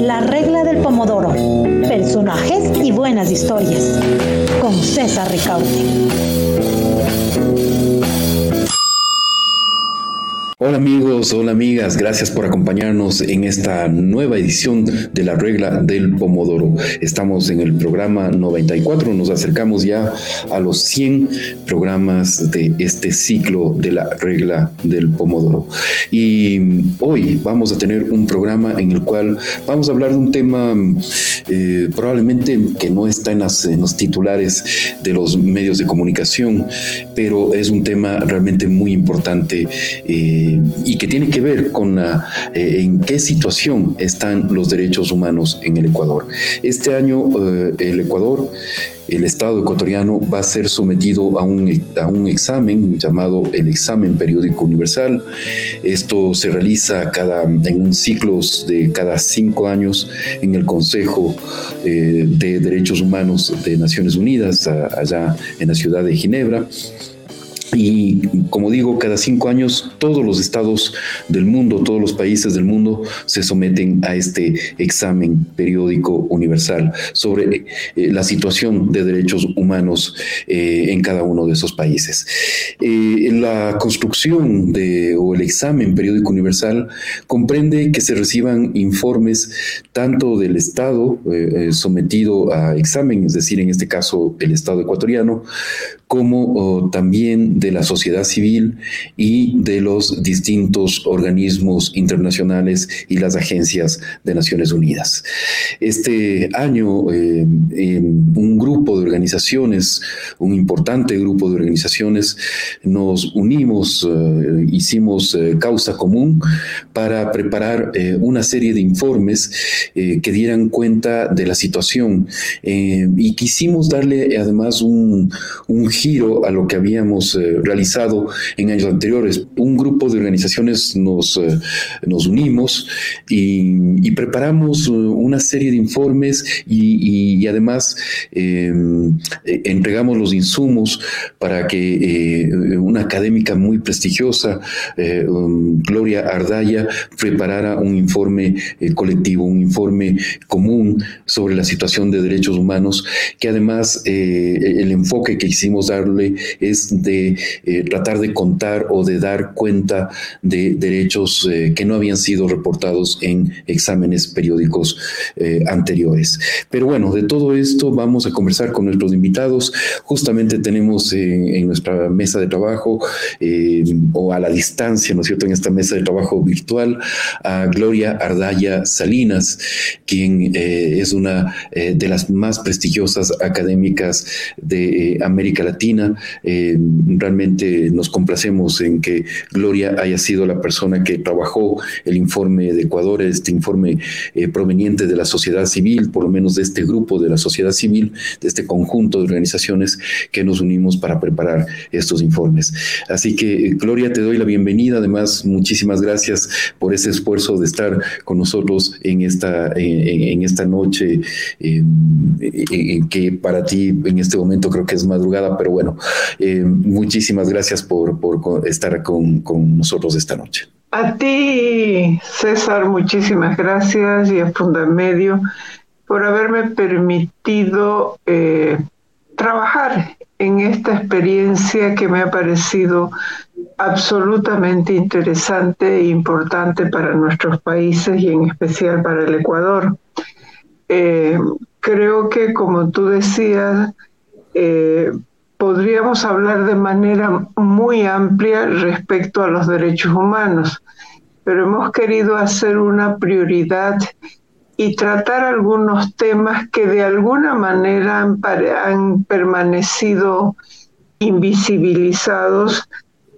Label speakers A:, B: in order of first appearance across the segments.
A: La regla del pomodoro. Personajes y buenas historias. Con César Ricaute.
B: Hola amigos, hola amigas, gracias por acompañarnos en esta nueva edición de la regla del Pomodoro. Estamos en el programa 94, nos acercamos ya a los 100 programas de este ciclo de la regla del Pomodoro. Y hoy vamos a tener un programa en el cual vamos a hablar de un tema eh, probablemente que no está en, los titulares de los medios de comunicación, pero es un tema realmente muy importante. Eh, y que tiene que ver con eh, en qué situación están los derechos humanos en el Ecuador. Este año eh, el Ecuador el Estado ecuatoriano va a ser sometido a un, a un, examen llamado el examen periódico universal. Esto se realiza cada, en un ciclo de cada cinco años en el Consejo eh, de Derechos Humanos de Naciones Unidas, allá en la ciudad de Ginebra. Y como digo, cada cinco años todos los estados del mundo, todos los países del mundo se someten a este examen periódico universal sobre eh, la situación de derechos humanos eh, en cada uno de esos países. Eh, la construcción de, o el examen periódico universal comprende que se reciban informes tanto del Estado sometido a examen, es decir, en este caso el Estado ecuatoriano, como también de la sociedad civil y de los distintos organismos internacionales y las agencias de Naciones Unidas. Este año, eh, un grupo de organizaciones, un importante grupo de organizaciones, nos unimos, eh, hicimos eh, causa común para preparar una serie de informes que dieran cuenta de la situación y quisimos darle además un, un giro a lo que habíamos eh, realizado en años anteriores. Un grupo de organizaciones nos, eh, nos unimos y, preparamos eh, una serie de informes y, además entregamos los insumos para que una académica muy prestigiosa, um, Gloria Ardaya, preparara un informe colectivo, un informe común sobre la situación de derechos humanos, que además el enfoque que hicimos es de eh, tratar de contar o de dar cuenta de derechos eh, que no habían sido reportados en exámenes periódicos eh, anteriores. Pero bueno, de todo esto vamos a conversar con nuestros invitados. Justamente tenemos en nuestra mesa de trabajo o a la distancia, ¿no es cierto?, en esta mesa de trabajo virtual a Gloria Ardaya Salinas, quien es una de las más prestigiosas académicas de América Latina eh, realmente nos complacemos en que Gloria haya sido la persona que trabajó el informe de Ecuador, este informe eh, proveniente de la sociedad civil, por lo menos de este grupo de la sociedad civil, de este conjunto de organizaciones que nos unimos para preparar estos informes. Así que, Gloria, te doy la bienvenida. Además, muchísimas gracias por ese esfuerzo de estar con nosotros en esta, en, esta noche, que para ti en este momento creo que es madrugada, pero bueno, eh, muchísimas gracias por, estar con, nosotros esta noche.
C: A ti, César, muchísimas gracias y a Fundamedio por haberme permitido eh, trabajar en esta experiencia que me ha parecido absolutamente interesante e importante para nuestros países y en especial para el Ecuador. Eh, creo que, como tú decías, podríamos hablar de manera muy amplia respecto a los derechos humanos, pero hemos querido hacer una prioridad y tratar algunos temas que de alguna manera han, permanecido invisibilizados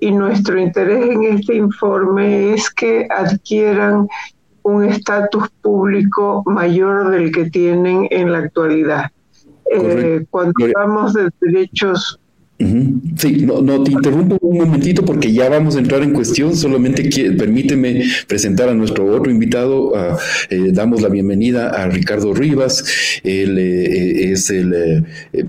C: y nuestro interés en este informe es que adquieran un estatus público mayor del que tienen en la actualidad. Eh, cuando hablamos de derechos
B: Sí, no, te interrumpo un momentito porque ya vamos a entrar en cuestión. Solamente permíteme presentar a nuestro otro invitado. Eh, damos la bienvenida a Ricardo Rivas. Él eh, es el, eh,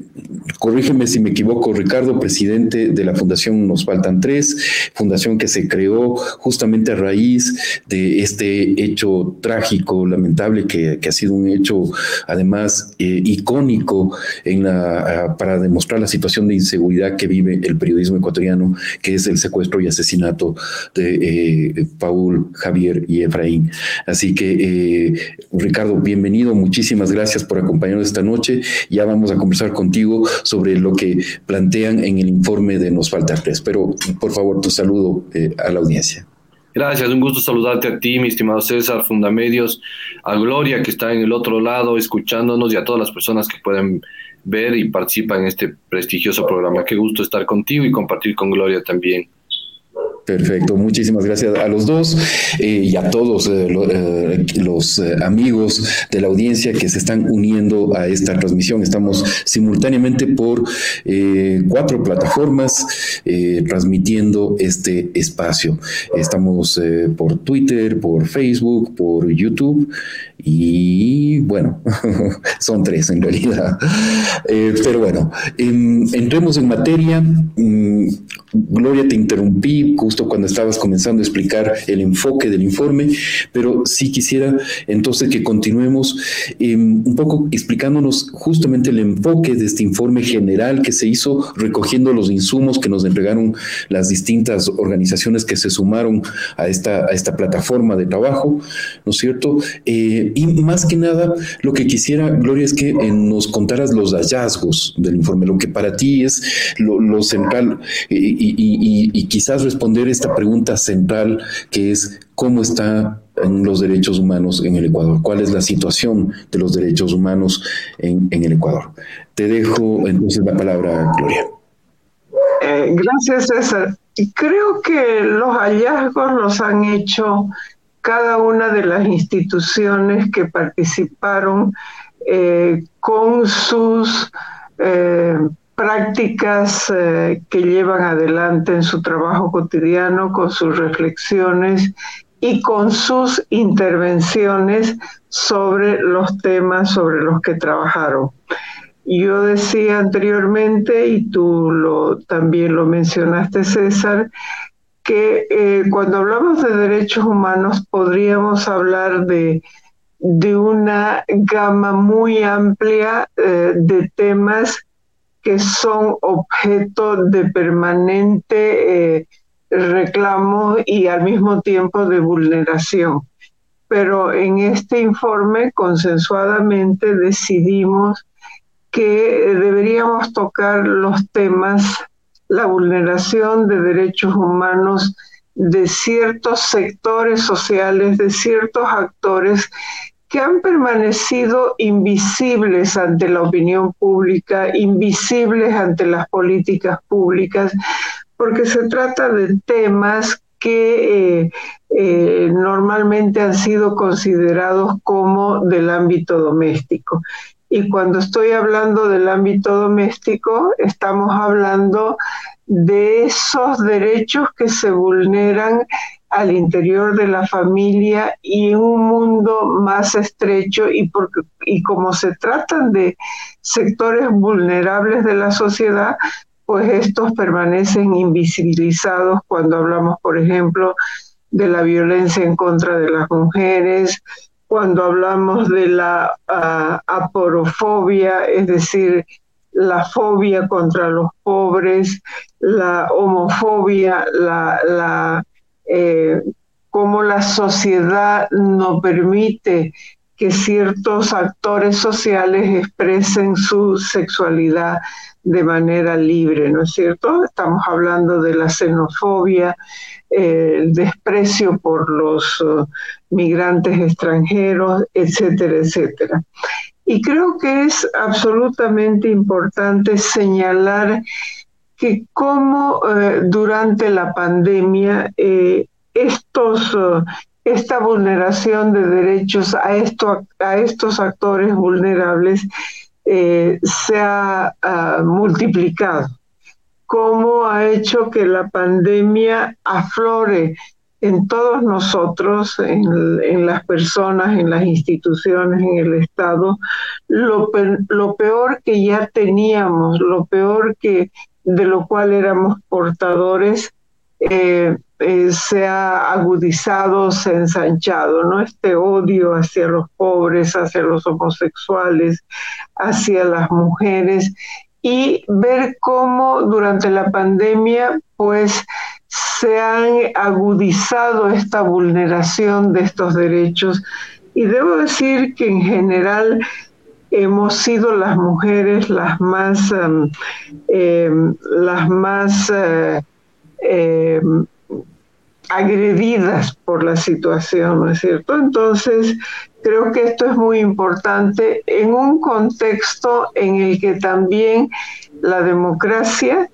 B: corrígeme si me equivoco, Ricardo, presidente de la Fundación Nos Faltan Tres, fundación que se creó justamente a raíz de este hecho trágico, lamentable, que, ha sido un hecho además icónico en la, para demostrar la situación de inseguridad que vive el periodismo ecuatoriano, que es el secuestro y asesinato de eh, Paul, Javier y Efraín. Así que, eh, Ricardo, bienvenido, muchísimas gracias por acompañarnos esta noche. Ya vamos a conversar contigo sobre lo que plantean en el informe de Nos Falta Tres, pero por favor, tu saludo eh, a la audiencia.
D: Gracias, un gusto saludarte a ti, mi estimado César, Fundamedios, a Gloria que está en el otro lado escuchándonos y a todas las personas que pueden ver y participar en este prestigioso programa. Qué gusto estar contigo y compartir con Gloria también.
B: Perfecto, muchísimas gracias a los dos eh, y a todos eh, eh, los amigos de la audiencia que se están uniendo a esta transmisión. Estamos simultáneamente por cuatro plataformas transmitiendo este espacio. Estamos por Twitter, por Facebook, por YouTube y bueno, son tres en realidad. pero bueno, em, entremos en materia. Mm, Gloria, te interrumpí justo cuando estabas comenzando a explicar el enfoque del informe, pero sí quisiera entonces que continuemos em, un poco explicándonos justamente el enfoque de este informe general que se hizo recogiendo los insumos que nos entregaron las distintas organizaciones que se sumaron a esta, a esta plataforma de trabajo, ¿no es cierto? Eh, y más que nada, lo que quisiera, Gloria, es que eh, nos contaras los hallazgos del informe, lo que para ti es lo, central y, quizás responder esta pregunta central que es cómo está en los derechos humanos en el Ecuador, cuál es la situación de los derechos humanos en, el Ecuador. Te dejo entonces la palabra, Gloria.
C: Eh, gracias, César. Creo que los hallazgos los han hecho cada una de las instituciones que participaron eh, con sus eh, prácticas eh, que llevan adelante en su trabajo cotidiano, con sus reflexiones y con sus intervenciones sobre los temas sobre los que trabajaron. Yo decía anteriormente, y tú lo, también lo mencionaste, César, que eh, cuando hablamos de derechos humanos podríamos hablar de, de una gama muy amplia eh, de temas que son objeto de permanente eh, reclamo y al mismo tiempo de vulneración. Pero en este informe consensuadamente decidimos que deberíamos tocar los temas, la vulneración de derechos humanos de ciertos sectores sociales, de ciertos actores que han permanecido invisibles ante la opinión pública, invisibles ante las políticas públicas, porque se trata de temas que eh, eh, normalmente han sido considerados como del ámbito doméstico. Y cuando estoy hablando del ámbito doméstico, estamos hablando de esos derechos que se vulneran al interior de la familia y en un mundo más estrecho y, porque, y como se tratan de sectores vulnerables de la sociedad, pues estos permanecen invisibilizados cuando hablamos, por ejemplo, de la violencia en contra de las mujeres, cuando hablamos de la uh, aporofobia, es decir, la fobia contra los pobres, la homofobia, la, la eh, cómo la sociedad no permite que ciertos actores sociales expresen su sexualidad de manera libre, ¿no es cierto? Estamos hablando de la xenofobia, el desprecio por los uh, migrantes extranjeros, etcétera, etcétera. Y creo que es absolutamente importante señalar que como eh, durante la pandemia eh, estos, eh, esta vulneración de derechos a, esto, a estos actores vulnerables se ha multiplicado. Cómo ha hecho que la pandemia aflore en todos nosotros, en, las personas, en las instituciones, en el Estado, lo, lo peor que ya teníamos, lo peor que de lo cual éramos portadores, eh, eh, se ha agudizado, se ha ensanchado, ¿no? Este odio hacia los pobres, hacia los homosexuales, hacia las mujeres, y ver cómo durante la pandemia, pues, se han agudizado esta vulneración de estos derechos. Y debo decir que en general hemos sido las mujeres las más, em, em, las más em, agredidas por la situación, ¿no es cierto? Entonces, creo que esto es muy importante en un contexto en el que también la democracia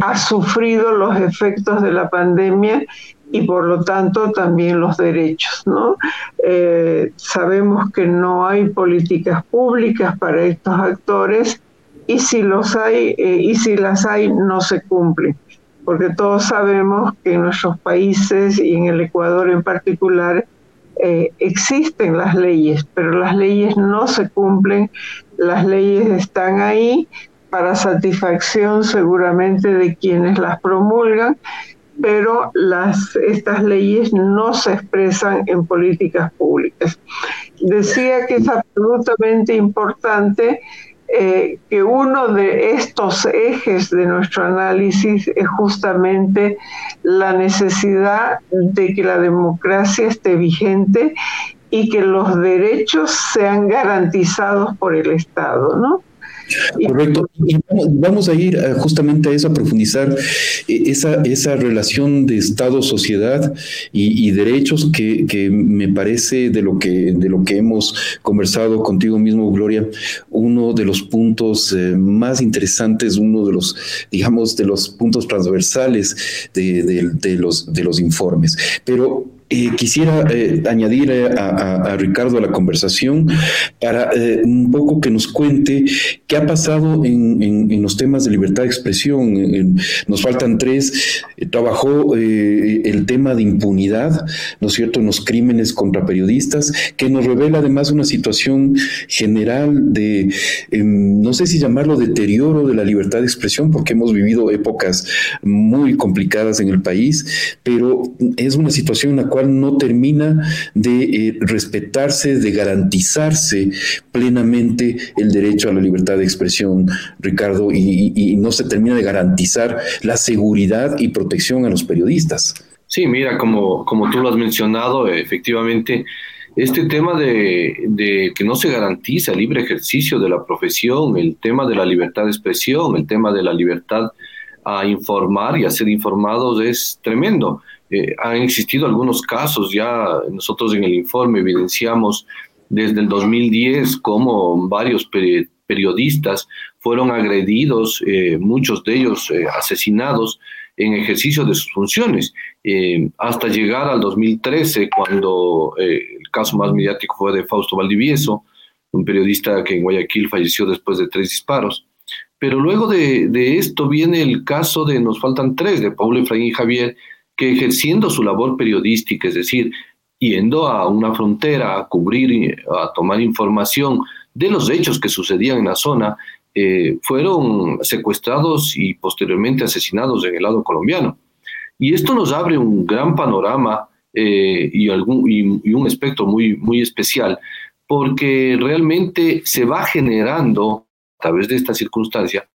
C: ha sufrido los efectos de la pandemia y por lo tanto también los derechos. ¿no? Eh, sabemos que no hay políticas públicas para estos actores y si los hay eh, y si las hay no se cumplen porque todos sabemos que en nuestros países y en el Ecuador en particular eh, existen las leyes, pero las leyes no se cumplen, las leyes están ahí para satisfacción seguramente de quienes las promulgan, pero estas leyes no se expresan en políticas públicas. Decía que es absolutamente importante eh, que uno de estos ejes de nuestro análisis es justamente la necesidad de que la democracia esté vigente y que los derechos sean garantizados por el Estado, ¿no?
B: Correcto. Y vamos a ir eh, justamente a eso, a profundizar eh, esa, esa relación de Estado-sociedad y, derechos que, que, me parece de lo que, de lo que hemos conversado contigo mismo, Gloria, uno de los puntos eh, más interesantes, uno de los, digamos, de los puntos transversales de, de, los, de los informes. Pero quisiera eh, añadir a, Ricardo a la conversación para eh, un poco que nos cuente qué ha pasado en, los temas de libertad de expresión. nos faltan tres. Eh, trabajó el tema de impunidad, ¿no es cierto?, en los crímenes contra periodistas, que nos revela además una situación general de, em, no sé si llamarlo deterioro de la libertad de expresión, porque hemos vivido épocas muy complicadas en el país, pero es una situación en la cual no termina de eh, respetarse, de garantizarse plenamente el derecho a la libertad de expresión, Ricardo, y, no se termina de garantizar la seguridad y protección a los periodistas.
D: Sí, mira, como, como tú lo has mencionado, efectivamente, este tema de, de, que no se garantiza el libre ejercicio de la profesión, el tema de la libertad de expresión, el tema de la libertad a informar y a ser informados es tremendo. Eh, han existido algunos casos, ya nosotros en el informe evidenciamos desde el 2010 cómo varios periodistas fueron agredidos, eh, muchos de ellos eh, asesinados en ejercicio de sus funciones, hasta llegar al 2013, cuando el caso más mediático fue de Fausto Valdivieso, un periodista que en Guayaquil falleció después de tres disparos. Pero luego de, de esto viene el caso de, nos faltan tres, de Paulo Efraín y Javier, que ejerciendo su labor periodística, es decir, yendo a una frontera a cubrir, a tomar información de los hechos que sucedían en la zona, eh, fueron secuestrados y posteriormente asesinados en el lado colombiano. Y esto nos abre un gran panorama eh, y, algún, y, un espectro muy, muy especial, porque realmente se va generando, a través de esta circunstancia,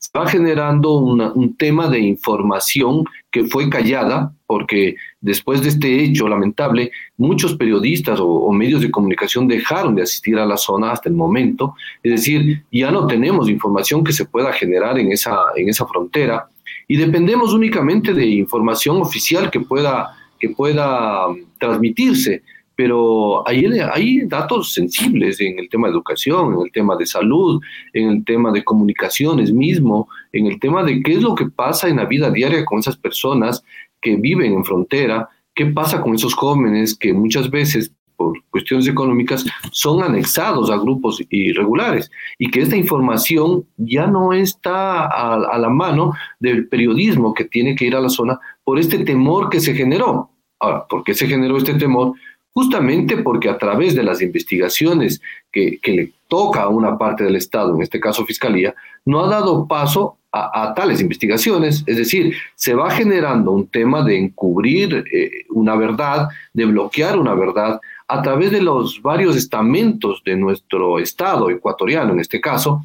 D: se va generando un tema de información que fue callada, porque después de este hecho lamentable, muchos periodistas o, medios de comunicación dejaron de asistir a la zona hasta el momento. Es decir, ya no tenemos información que se pueda generar en esa, en esa frontera y dependemos únicamente de información oficial que pueda, que pueda um, transmitirse pero hay, hay datos sensibles en el tema de educación, en el tema de salud, en el tema de comunicaciones mismo, en el tema de qué es lo que pasa en la vida diaria con esas personas que viven en frontera, qué pasa con esos jóvenes que muchas veces por cuestiones económicas son anexados a grupos irregulares y que esta información ya no está a, la mano del periodismo que tiene que ir a la zona por este temor que se generó. Ahora, ¿por qué se generó este temor? Justamente porque a través de las investigaciones que, le toca a una parte del Estado, en este caso Fiscalía, no ha dado paso a, tales investigaciones, es decir, se va generando un tema de encubrir eh, una verdad, de bloquear una verdad a través de los varios estamentos de nuestro Estado ecuatoriano, en este caso,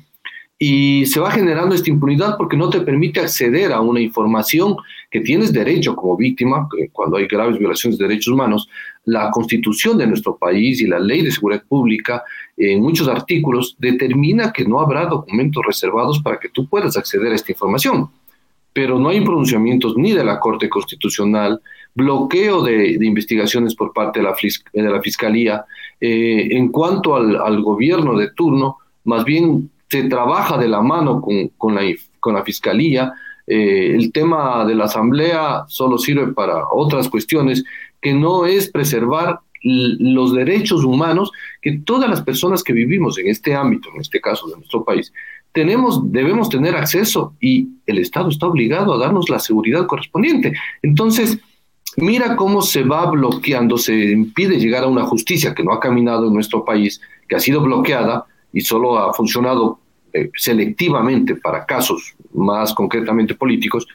D: y se va generando esta impunidad porque no te permite acceder a una información que tienes derecho como víctima, cuando hay graves violaciones de derechos humanos, la constitución de nuestro país y la ley de seguridad pública, en muchos artículos, determina que no habrá documentos reservados para que tú puedas acceder a esta información. Pero no hay pronunciamientos ni de la Corte Constitucional, bloqueo de, investigaciones por parte de la, de la Fiscalía. Eh, en cuanto al, gobierno de turno, más bien se trabaja de la mano con, con, la, con la Fiscalía. Eh, el tema de la Asamblea solo sirve para otras cuestiones que no es preservar los derechos humanos que todas las personas que vivimos en este ámbito, en este caso de nuestro país, tenemos, debemos tener acceso y el Estado está obligado a darnos la seguridad correspondiente. Entonces, mira cómo se va bloqueando, se impide llegar a una justicia que no ha caminado en nuestro país, que ha sido bloqueada y solo ha funcionado eh, selectivamente para casos más concretamente políticos,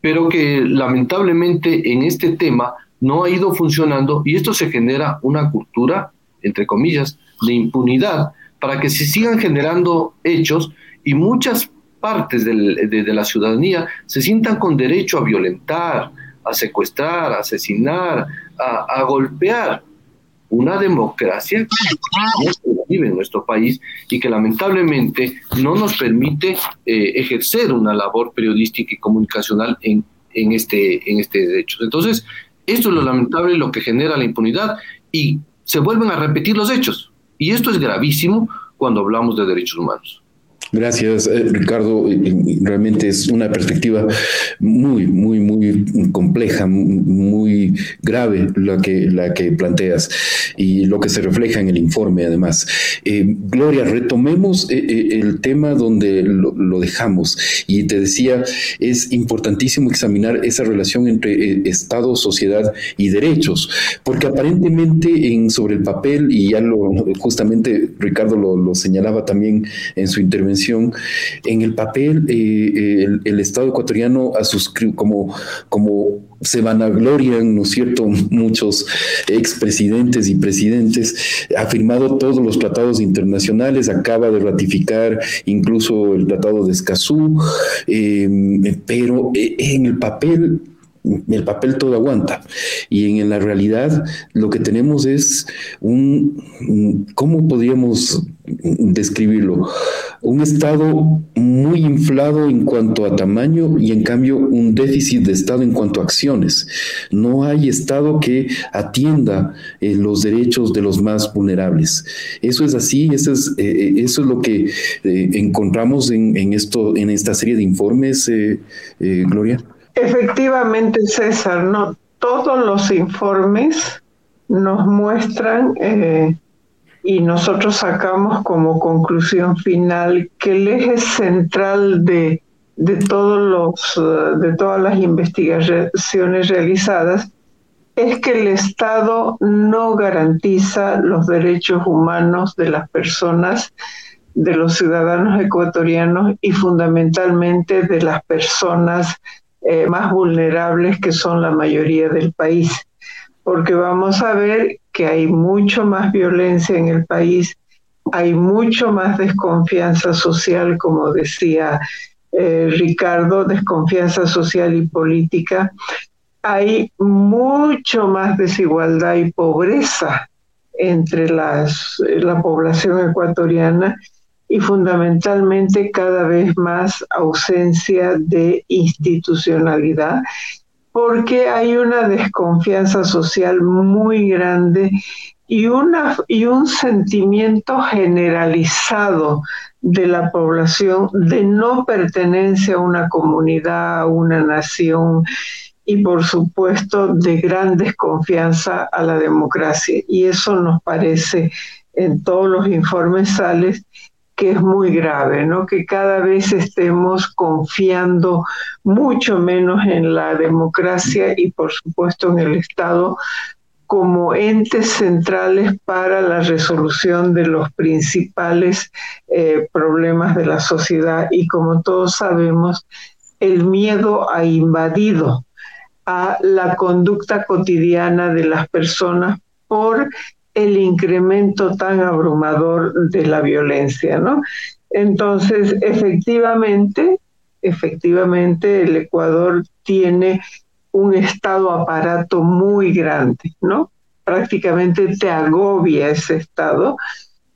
D: pero que lamentablemente en este tema no ha ido funcionando y esto se genera una cultura, entre comillas, de impunidad para que se sigan generando hechos y muchas partes de, la ciudadanía se sientan con derecho a violentar, a secuestrar, a asesinar, a, golpear una democracia. Que vive en nuestro país y que lamentablemente no nos permite eh, ejercer una labor periodística y comunicacional en, en, este, en este derecho. Entonces, esto es lo lamentable, lo que genera la impunidad y se vuelven a repetir los hechos. Y esto es gravísimo cuando hablamos de derechos humanos.
B: Gracias, eh, Ricardo. Realmente es una perspectiva muy, muy, muy compleja, muy grave la que, la que planteas y lo que se refleja en el informe, además. Eh, Gloria, retomemos eh, el tema donde lo, dejamos y te decía, es importantísimo examinar esa relación entre Estado, sociedad y derechos, porque aparentemente en, sobre el papel, y ya lo justamente Ricardo lo, lo señalaba también en su intervención, en el papel eh, eh, el, Estado ecuatoriano a suscrito como, como se vanaglorian, ¿no es cierto?, muchos expresidentes y presidentes, ha firmado todos los tratados internacionales, acaba de ratificar incluso el Tratado de Escazú, eh, pero en el papel el papel todo aguanta. Y en la realidad lo que tenemos es un, ¿cómo podríamos describirlo? Un estado muy inflado en cuanto a tamaño y en cambio un déficit de estado en cuanto a acciones. No hay estado que atienda eh, los derechos de los más vulnerables. Eso es así, eso es, eh, eh, eso es lo que encontramos en, en, esto, en esta serie de informes, Gloria.
C: Efectivamente, César, no todos los informes nos muestran y nosotros sacamos como conclusión final que el eje central de, de, todos los, eh, de todas las investigaciones realizadas es que el Estado no garantiza los derechos humanos de las personas, de los ciudadanos ecuatorianos y fundamentalmente de las personas eh, más vulnerables que son la mayoría del país, porque vamos a ver que hay mucho más violencia en el país, hay mucho más desconfianza social, como decía eh, Ricardo, desconfianza social y política, hay mucho más desigualdad y pobreza entre las, la población ecuatoriana y fundamentalmente cada vez más ausencia de institucionalidad, porque hay una desconfianza social muy grande y, una, y un sentimiento generalizado de la población de no pertenencia a una comunidad, a una nación, y por supuesto de gran desconfianza a la democracia. Y eso nos parece en todos los informes sales que es muy grave, ¿no? Que cada vez estemos confiando mucho menos en la democracia y por supuesto en el Estado como entes centrales para la resolución de los principales eh, problemas de la sociedad y como todos sabemos, el miedo ha invadido a la conducta cotidiana de las personas por el incremento tan abrumador de la violencia, ¿no? Entonces, efectivamente, efectivamente el Ecuador tiene un estado aparato muy grande, ¿no? Prácticamente te agobia ese estado,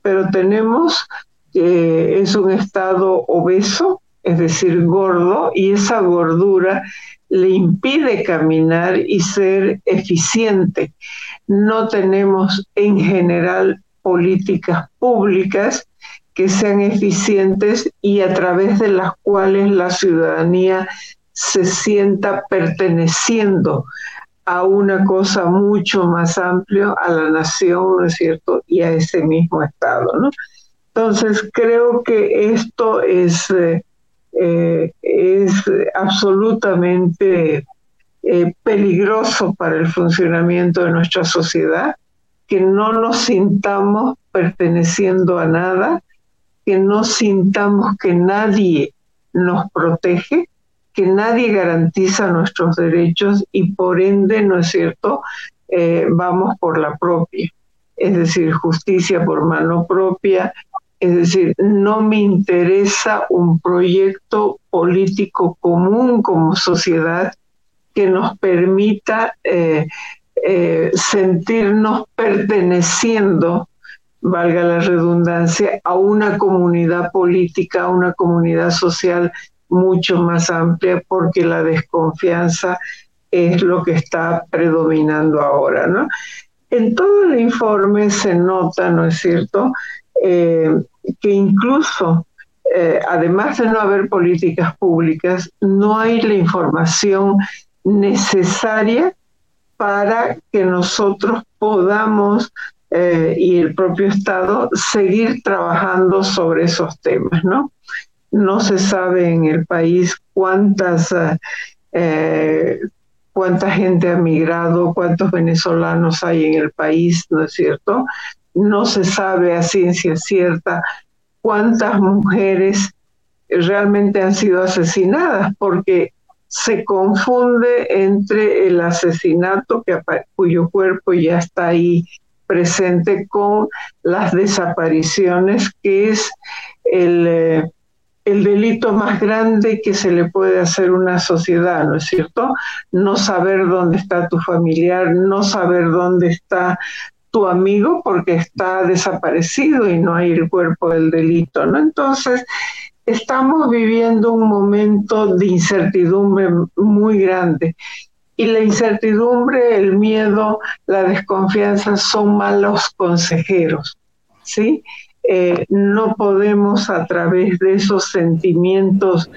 C: pero tenemos, eh, es un estado obeso, es decir, gordo, y esa gordura le impide caminar y ser eficiente. No tenemos en general políticas públicas que sean eficientes y a través de las cuales la ciudadanía se sienta perteneciendo a una cosa mucho más amplia, a la nación, ¿no es cierto? Y a ese mismo Estado, ¿no? Entonces, creo que esto es eh, eh, es absolutamente eh, peligroso para el funcionamiento de nuestra sociedad, que no nos sintamos perteneciendo a nada, que no sintamos que nadie nos protege, que nadie garantiza nuestros derechos y por ende, ¿no es cierto?, eh, vamos por la propia, es decir, justicia por mano propia, es decir, no me interesa un proyecto político común como sociedad que nos permita eh, eh, sentirnos perteneciendo, valga la redundancia, a una comunidad política, a una comunidad social mucho más amplia, porque la desconfianza es lo que está predominando ahora. En todo el informe se nota, ¿no es cierto?, eh, que incluso, además de no haber políticas públicas, no hay la información necesaria para que nosotros podamos eh, y el propio Estado seguir trabajando sobre esos temas, ¿no? No se sabe en el país cuántas cuánta gente ha migrado, cuántos venezolanos hay en el país, ¿no es cierto? no se sabe a ciencia cierta cuántas mujeres realmente han sido asesinadas, porque se confunde entre el asesinato que, cuyo cuerpo ya está ahí presente con las desapariciones, que es el, eh, el delito más grande que se le puede hacer a una sociedad, ¿no es cierto? No saber dónde está tu familiar, no saber dónde está tu amigo porque está desaparecido y no hay el cuerpo del delito, ¿no? Entonces, estamos viviendo un momento de incertidumbre muy grande. Y la incertidumbre, el miedo, la desconfianza son malos consejeros, ¿sí? Eh, no podemos a través de esos sentimientos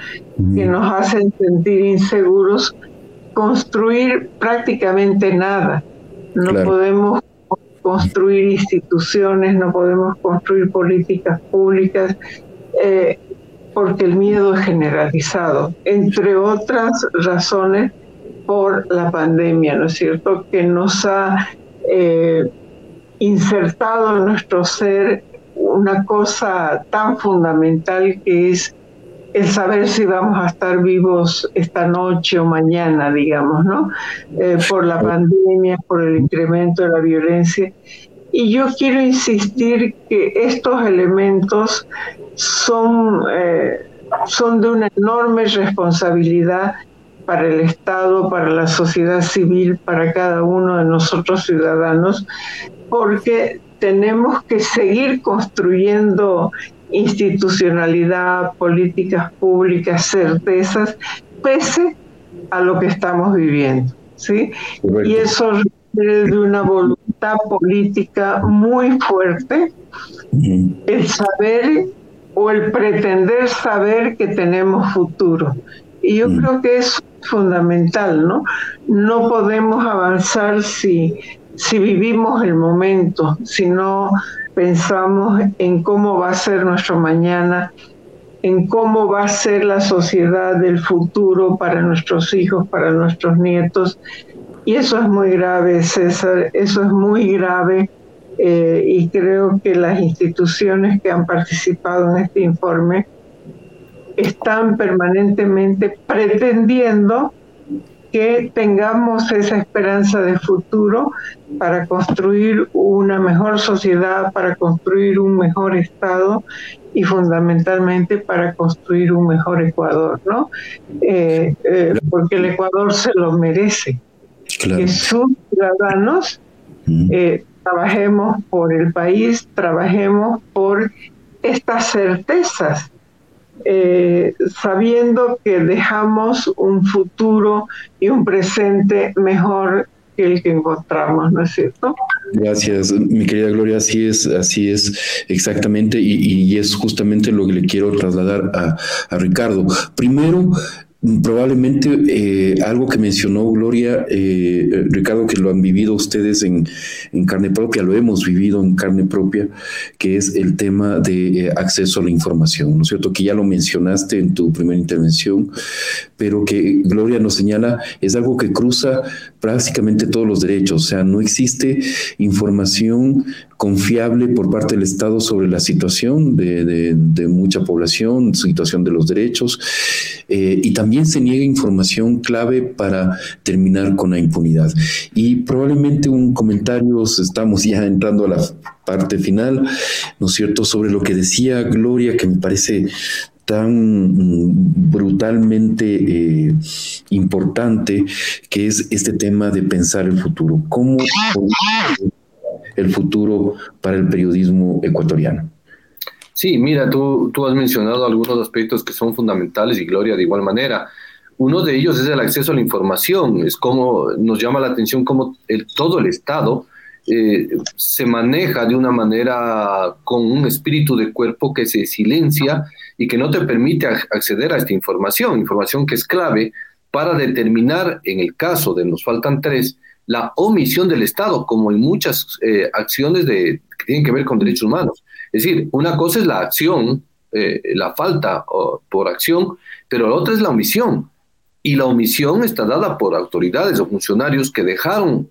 C: que nos hacen sentir inseguros construir prácticamente nada. No podemos construir instituciones, no podemos construir políticas públicas, eh, porque el miedo es generalizado, entre otras razones por la pandemia, ¿no es cierto?, que nos ha eh, insertado en nuestro ser una cosa tan fundamental que es el saber si vamos a estar vivos esta noche o mañana, digamos, ¿no? Eh, por la pandemia, por el incremento de la violencia. Y yo quiero insistir que estos elementos son, eh, son de una enorme responsabilidad para el Estado, para la sociedad civil, para cada uno de nosotros ciudadanos, porque tenemos que seguir construyendo institucionalidad, políticas públicas, certezas, pese a lo que estamos viviendo. ¿sí? Y eso requiere de una voluntad política muy fuerte, el saber o el pretender saber que tenemos futuro. Y yo creo que eso fundamental, ¿no? No podemos avanzar si, si vivimos el momento, si no pensamos en cómo va a ser nuestro mañana, en cómo va a ser la sociedad del futuro para nuestros hijos, para nuestros nietos. Y eso es muy grave, César, eso es muy grave. Eh, y creo que las instituciones que han participado en este informe están permanentemente pretendiendo que tengamos esa esperanza de futuro para construir una mejor sociedad, para construir un mejor Estado y fundamentalmente para construir un mejor Ecuador, ¿no? Eh, eh, porque el Ecuador se lo merece. Que sus ciudadanos eh, trabajemos por el país, trabajemos por estas certezas eh, sabiendo que dejamos un futuro y un presente mejor que el que encontramos, ¿no es cierto?
B: Gracias, mi querida Gloria, así es, así es exactamente, y, es justamente lo que le quiero trasladar a, a Ricardo. Primero, Probablemente eh, algo que mencionó Gloria, eh, Ricardo, que lo han vivido ustedes en, carne propia, lo hemos vivido en carne propia, que es el tema de eh, acceso a la información, ¿no es cierto? Que ya lo mencionaste en tu primera intervención, pero que Gloria nos señala, es algo que cruza prácticamente todos los derechos, o sea, no existe información confiable por parte del Estado sobre la situación de, mucha población, situación de los derechos, eh, y también se niega información clave para terminar con la impunidad. Y probablemente un comentario, estamos ya entrando a la parte final, ¿no es cierto?, sobre lo que decía Gloria, que me parece tan mm, brutalmente eh, importante, que es este tema de pensar el futuro. ¿Cómo el futuro para el periodismo ecuatoriano.
D: Sí, mira, tú, tú has mencionado algunos aspectos que son fundamentales y Gloria de igual manera. Uno de ellos es el acceso a la información, es como nos llama la atención cómo el, todo el Estado eh, se maneja de una manera con un espíritu de cuerpo que se silencia y que no te permite acceder a esta información, información que es clave para determinar, en el caso de nos faltan tres, la omisión del Estado, como en muchas eh, acciones de, que tienen que ver con derechos humanos. Es decir, una cosa es la acción, eh, la falta por acción, pero la otra es la omisión. Y la omisión está dada por autoridades o funcionarios que dejaron,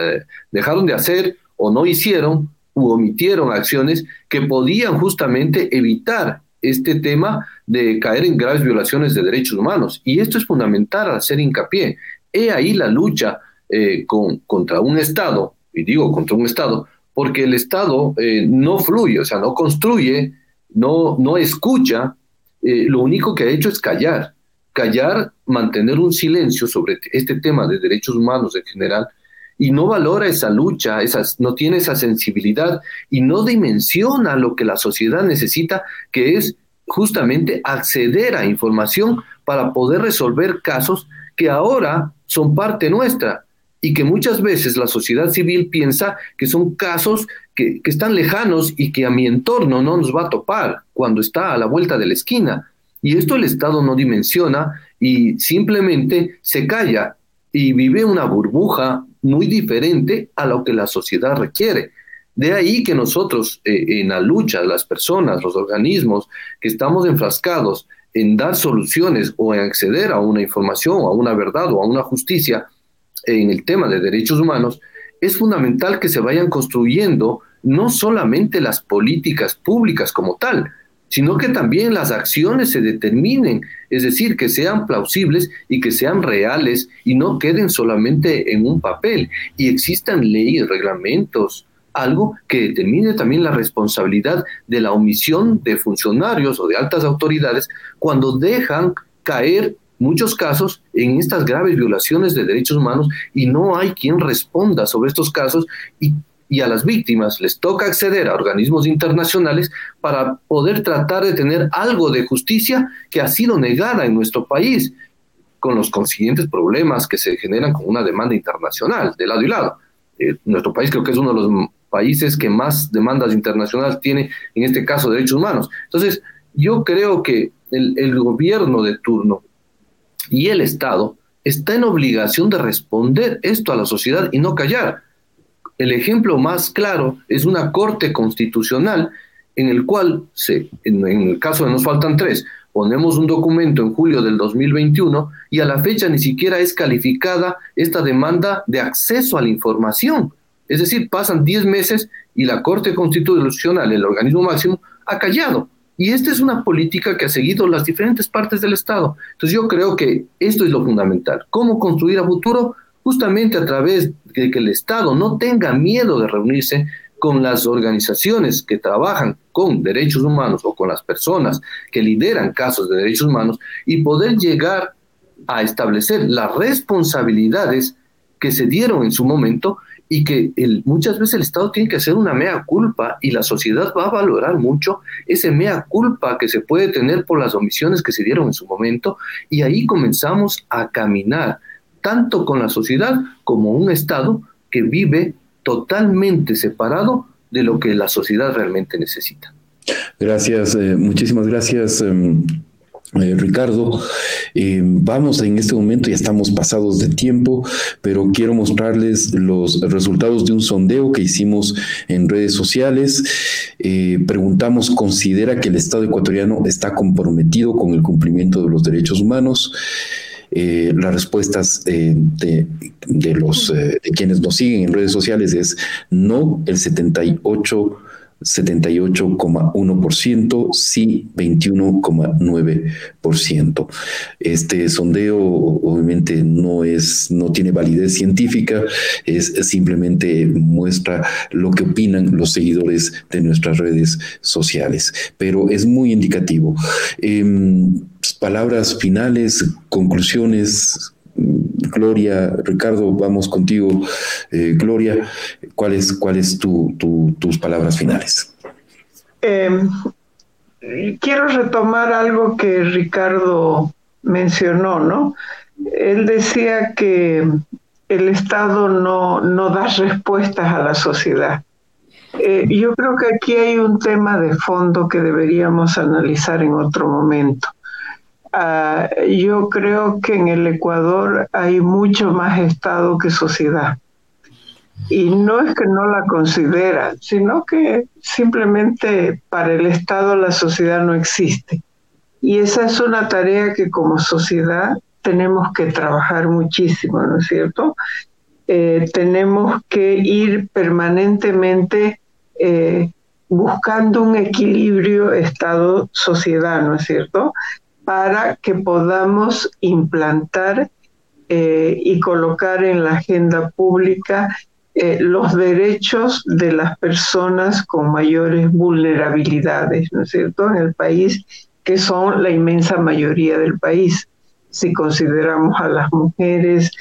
D: eh, dejaron de hacer o no hicieron u omitieron acciones que podían justamente evitar este tema de caer en graves violaciones de derechos humanos. Y esto es fundamental hacer hincapié. He ahí la lucha eh, con, contra un Estado, y digo contra un Estado, porque el Estado eh, no fluye, o sea, no construye, no, no escucha, eh, lo único que ha hecho es callar, callar, mantener un silencio sobre este tema de derechos humanos en general, y no valora esa lucha, esas, no tiene esa sensibilidad y no dimensiona lo que la sociedad necesita, que es justamente acceder a información para poder resolver casos que ahora son parte nuestra y que muchas veces la sociedad civil piensa que son casos que, están lejanos y que a mi entorno no nos va a topar cuando está a la vuelta de la esquina. Y esto el Estado no dimensiona y simplemente se calla y vive una burbuja muy diferente a lo que la sociedad requiere. De ahí que nosotros eh, en la lucha, las personas, los organismos que estamos enfrascados en dar soluciones o en acceder a una información, a una verdad o a una justicia, en el tema de derechos humanos, es fundamental que se vayan construyendo no solamente las políticas públicas como tal, sino que también las acciones se determinen, es decir, que sean plausibles y que sean reales y no queden solamente en un papel y existan leyes, reglamentos, algo que determine también la responsabilidad de la omisión de funcionarios o de altas autoridades cuando dejan caer muchos casos en estas graves violaciones de derechos humanos y no hay quien responda sobre estos casos y, a las víctimas les toca acceder a organismos internacionales para poder tratar de tener algo de justicia que ha sido negada en nuestro país, con los consiguientes problemas que se generan con una demanda internacional de lado y lado. Eh, nuestro país creo que es uno de los países que más demandas internacionales tiene, en este caso, derechos humanos. Entonces, yo creo que el gobierno de turno y el Estado está en obligación de responder esto a la sociedad y no callar. El ejemplo más claro es una corte constitucional en el cual, se, en, el caso de nos faltan tres, ponemos un documento en julio del 2021 y a la fecha ni siquiera es calificada esta demanda de acceso a la información. Es decir, pasan 10 meses y la Corte Constitucional, el organismo máximo, ha callado. Y esta es una política que ha seguido las diferentes partes del Estado. Entonces yo creo que esto es lo fundamental. ¿Cómo construir a futuro? Justamente a través de que el Estado no tenga miedo de reunirse con las organizaciones que trabajan con derechos humanos o con las personas que lideran casos de derechos humanos y poder llegar a establecer las responsabilidades que se dieron en su momento y que el, muchas veces el Estado tiene que hacer una mea culpa y la sociedad va a valorar mucho ese mea culpa que se puede tener por las omisiones que se dieron en su momento y ahí comenzamos a caminar tanto con la sociedad como un Estado que vive totalmente separado de lo que la sociedad realmente necesita.
B: Gracias, eh, muchísimas gracias. Em, eh, Ricardo, eh, vamos en este momento, ya estamos pasados de tiempo, pero quiero mostrarles los resultados de un sondeo que hicimos en redes sociales. Eh, preguntamos, ¿considera que el Estado ecuatoriano está comprometido con el cumplimiento de los derechos humanos? las respuestas de, los de quienes nos siguen en redes sociales es no, el 78 78,1%, sí 21,9%. Este sondeo obviamente no es no tiene validez científica, es, simplemente muestra lo que opinan los seguidores de nuestras redes sociales, pero es muy indicativo. Em, palabras finales, conclusiones, Gloria, Ricardo, vamos contigo. Eh, Gloria, ¿cuáles cuáles tu, tus palabras finales?
C: Em, quiero retomar algo que Ricardo mencionó, ¿no? Él decía que el Estado no, no da respuestas a la sociedad. Eh, yo creo que aquí hay un tema de fondo que deberíamos analizar en otro momento. Ah, yo creo que en el Ecuador hay mucho más Estado que sociedad. Y no es que no la considera, sino que simplemente para el Estado la sociedad no existe. Y esa es una tarea que como sociedad tenemos que trabajar muchísimo, ¿no es cierto? Eh, tenemos que ir permanentemente eh, buscando un equilibrio Estado-sociedad, ¿no es cierto? Para que podamos implantar eh, y colocar en la agenda pública eh, los derechos de las personas con mayores vulnerabilidades, ¿no es cierto?, en el país, que son la inmensa mayoría del país. Si consideramos a las mujeres,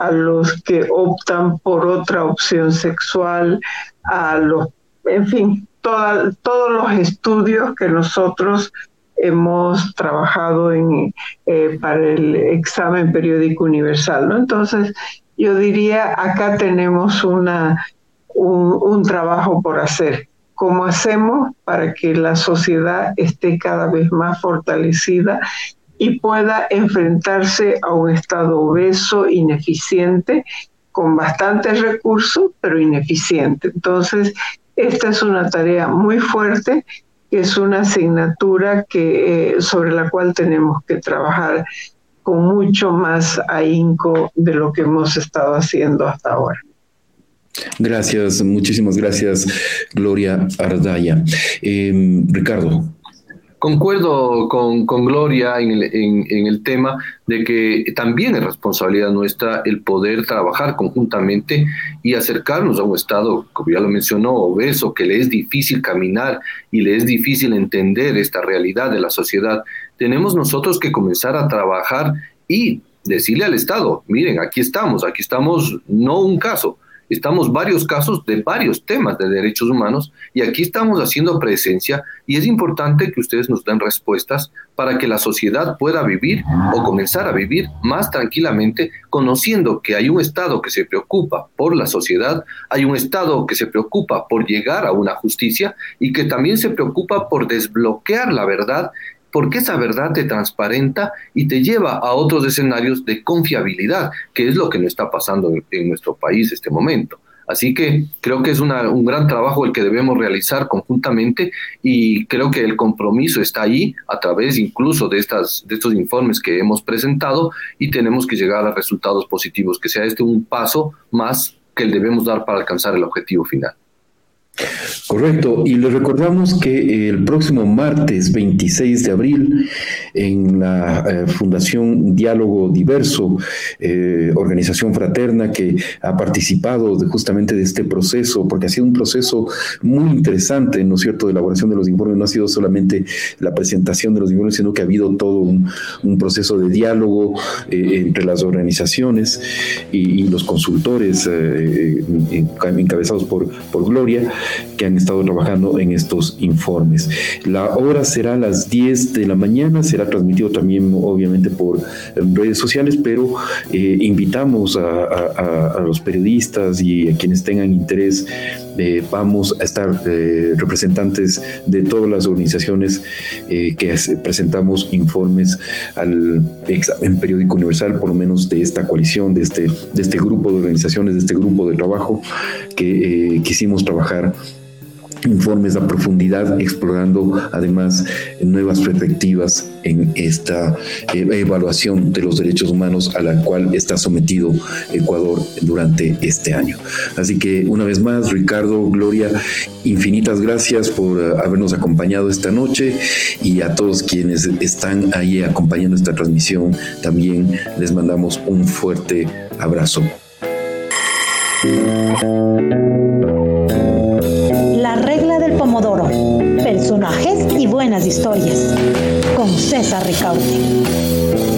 C: a los que optan por otra opción sexual, a los, en fin, todos los estudios que nosotros hemos trabajado en, eh, para el examen periódico universal. ¿no? Entonces, yo diría, acá tenemos una, un, un trabajo por hacer. ¿Cómo hacemos para que la sociedad esté cada vez más fortalecida y pueda enfrentarse a un Estado obeso, ineficiente, con bastantes recursos, pero ineficiente? Entonces, esta es una tarea muy fuerte es una asignatura que, eh, sobre la cual tenemos que trabajar con mucho más ahínco de lo que hemos estado haciendo hasta ahora.
B: Gracias, muchísimas gracias, Gloria Ardaya. Eh, Ricardo,
D: Concuerdo con, Gloria en el, tema de que también es responsabilidad nuestra el poder trabajar conjuntamente y acercarnos a un Estado, como ya lo mencionó, obeso, que le es difícil caminar y le es difícil entender esta realidad de la sociedad. Tenemos nosotros que comenzar a trabajar y decirle al Estado, miren, aquí estamos, aquí estamos, no un caso, estamos varios casos de varios temas de derechos humanos y aquí estamos haciendo presencia y es importante que ustedes nos den respuestas para que la sociedad pueda vivir o comenzar a vivir más tranquilamente conociendo que hay un Estado que se preocupa por la sociedad, hay un Estado que se preocupa por llegar a una justicia y que también se preocupa por desbloquear la verdad porque esa verdad te transparenta y te lleva a otros escenarios de confiabilidad, que es lo que no está pasando en, nuestro país este momento. Así que creo que es un gran trabajo el que debemos realizar conjuntamente y creo que el compromiso está ahí a través incluso de, estas, de estos informes que hemos presentado y tenemos que llegar a resultados positivos, que sea este un paso más que el debemos dar para alcanzar el objetivo final.
B: Correcto, y les recordamos que el próximo martes 26 de abril en la eh, Fundación Diálogo Diverso, eh, organización fraterna que ha participado de, justamente de este proceso, porque ha sido un proceso muy interesante, ¿no es cierto?, de elaboración de los informes, no ha sido solamente la presentación de los informes, sino que ha habido todo un, proceso de diálogo eh, entre las organizaciones y, los consultores encabezados por, por Gloria que han estado trabajando en estos informes. La hora será a las 10 de la mañana, será transmitido también obviamente por redes sociales, pero eh, invitamos a, los periodistas y a quienes tengan interés eh, vamos a estar eh, representantes de todas las organizaciones que presentamos informes al examen periódico universal, por lo menos de esta coalición, de este, de este grupo de organizaciones, de este grupo de trabajo que quisimos trabajar informes a profundidad, explorando además nuevas perspectivas en esta eh, evaluación de los derechos humanos a la cual está sometido Ecuador durante este año. Así que una vez más, Ricardo, Gloria, infinitas gracias por eh, habernos acompañado esta noche y a todos quienes están ahí acompañando esta transmisión, también les mandamos un fuerte abrazo.
A: Personajes y buenas historias, con César Ricaute.